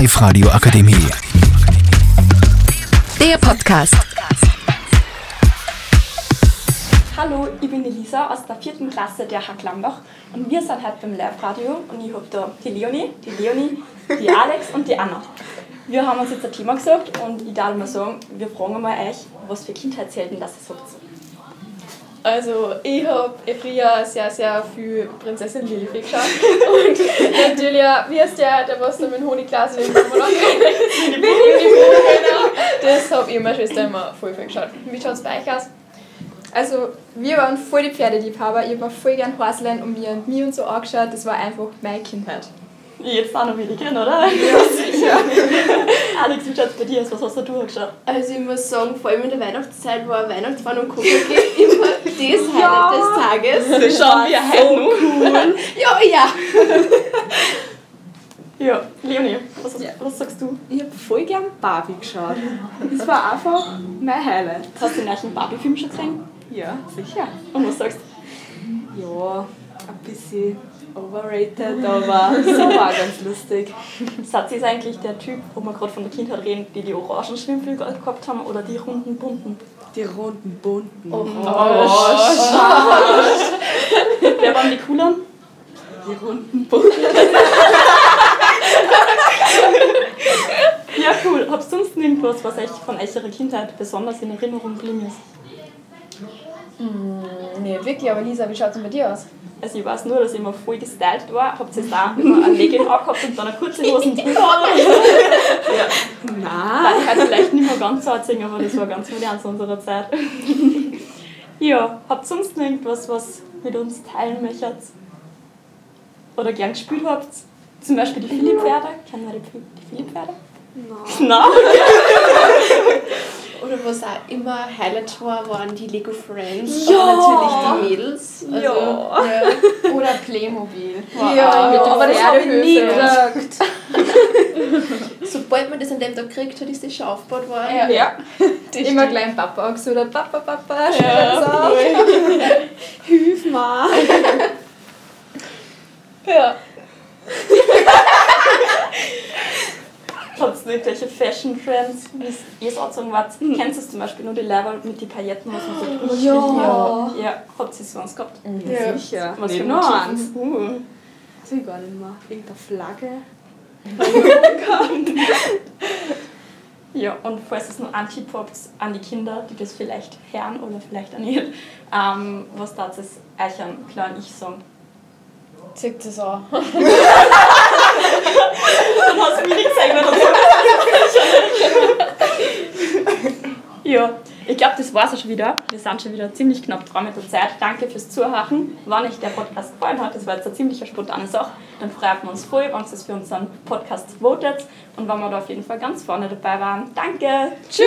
Live-Radio Akademie. Der Podcast. Hallo, ich bin die Lisa aus der vierten Klasse der Hack Lambach und wir sind heute beim Live-Radio und ich habe da die Leonie, die Leonie, die Alex und die Anna. Wir haben uns jetzt ein Thema gesagt und ich darf mal sagen, wir fragen mal euch, was für Kindheitshelden das ihr habt. Also ich habe früher sehr, sehr viel Prinzessin Lilifee geschaut. Und natürlich, wie heißt der, der was da mit dem Honigglas in den Das habe ich und meine Schwester immer voll viel geschaut. Wie schaut es bei euch aus? Also, wir waren voll die Pferdeliebhaber. Ich habe mir voll gern Horseln und mir und mir und so angeschaut. Das war einfach meine Kindheit. Jetzt auch noch gehen, oder? Ja, sicher. Alex, wie schaut es bei dir aus? Was hast du angeschaut? Also ich muss sagen, vor allem in der Weihnachtszeit war Weihnachtsmann und Kuckuck immer das Highlight des Tages. Das schauen wir heute noch. Cool. Ja, ja. Ja, Leonie, was, was sagst du? Ich habe voll gern Barbie geschaut. Das war einfach mein Highlight. Hast du den neuen Barbie-Film schon gesehen? Ja, sicher. Und was sagst Ja, ein bisschen overrated, aber so war ganz lustig. du? Satz ist eigentlich der Typ, wo wir gerade von der Kindheit reden, die die orangen Schwimmflügel gehabt haben oder die runden bunten? Die runden bunten. Oh, Wer waren die cooleren? Die runden bunten. Ja, cool. Habt ihr sonst irgendwas, was euch von eurer Kindheit besonders in Erinnerung geblieben ist? Nee, wirklich, aber Lisa, wie schaut es denn bei dir aus? Also ich weiß nur, dass ich immer voll gestylt war. Habt ihr jetzt auch immer eine Legging angehabt und dann eine kurze Hosen drüber? ja. Nein. Nein, ich heute vielleicht nicht mehr ganz so erzählen, aber das war ganz modern zu unserer Zeit. ja, habt ihr sonst noch irgendwas, was mit uns teilen möchtet? Oder gern gespielt habt? Zum Beispiel die Philipp-Pferde. Kennen wir die Philipp-Pferde? Nein. Nein? Was auch immer Highlight war, waren die Lego Friends. Ja. Aber natürlich die Mädels. Also, Ja. ja. Oder Playmobil. Ja, mit dem aber das habe ich nie gekriegt. Sobald man das an dem Tag gekriegt hat, ist das schon aufgebaut worden. Ja. Ja. Immer gleich Papa auch gesagt, Papa, Papa, schau Ja, auf. Hilf mir. Ja. Habt ihr irgendwelche Fashion Trends, wie ihr so sagen wart? Kennst du zum Beispiel nur die Leiber mit den Pailletten, was man so drüber Ja. Ja. ja. Habt ihr sonst gehabt? Ja, sicher. Was für noch eins? Uh. Weiß ich gar nicht mehr. Irgendeine Flagge. Ja, und falls es Tipp habt an die Kinder, die das vielleicht hören oder vielleicht auch nicht, ähm, was darf es euch an kleinen Ich sagen? Zieht das an. Dann hast du mir nichts gesagt, so. Ja, ich glaube, das war's auch schon wieder. Wir sind schon wieder ziemlich knapp dran mit der Zeit. Danke fürs Zuhören. Wenn euch der Podcast gefallen hat, das war jetzt eine ziemlich spontane Sache, dann freuen wir uns voll, wenn ihr es für unseren Podcast votet und wenn wir da auf jeden Fall ganz vorne dabei waren. Danke! Tschüss!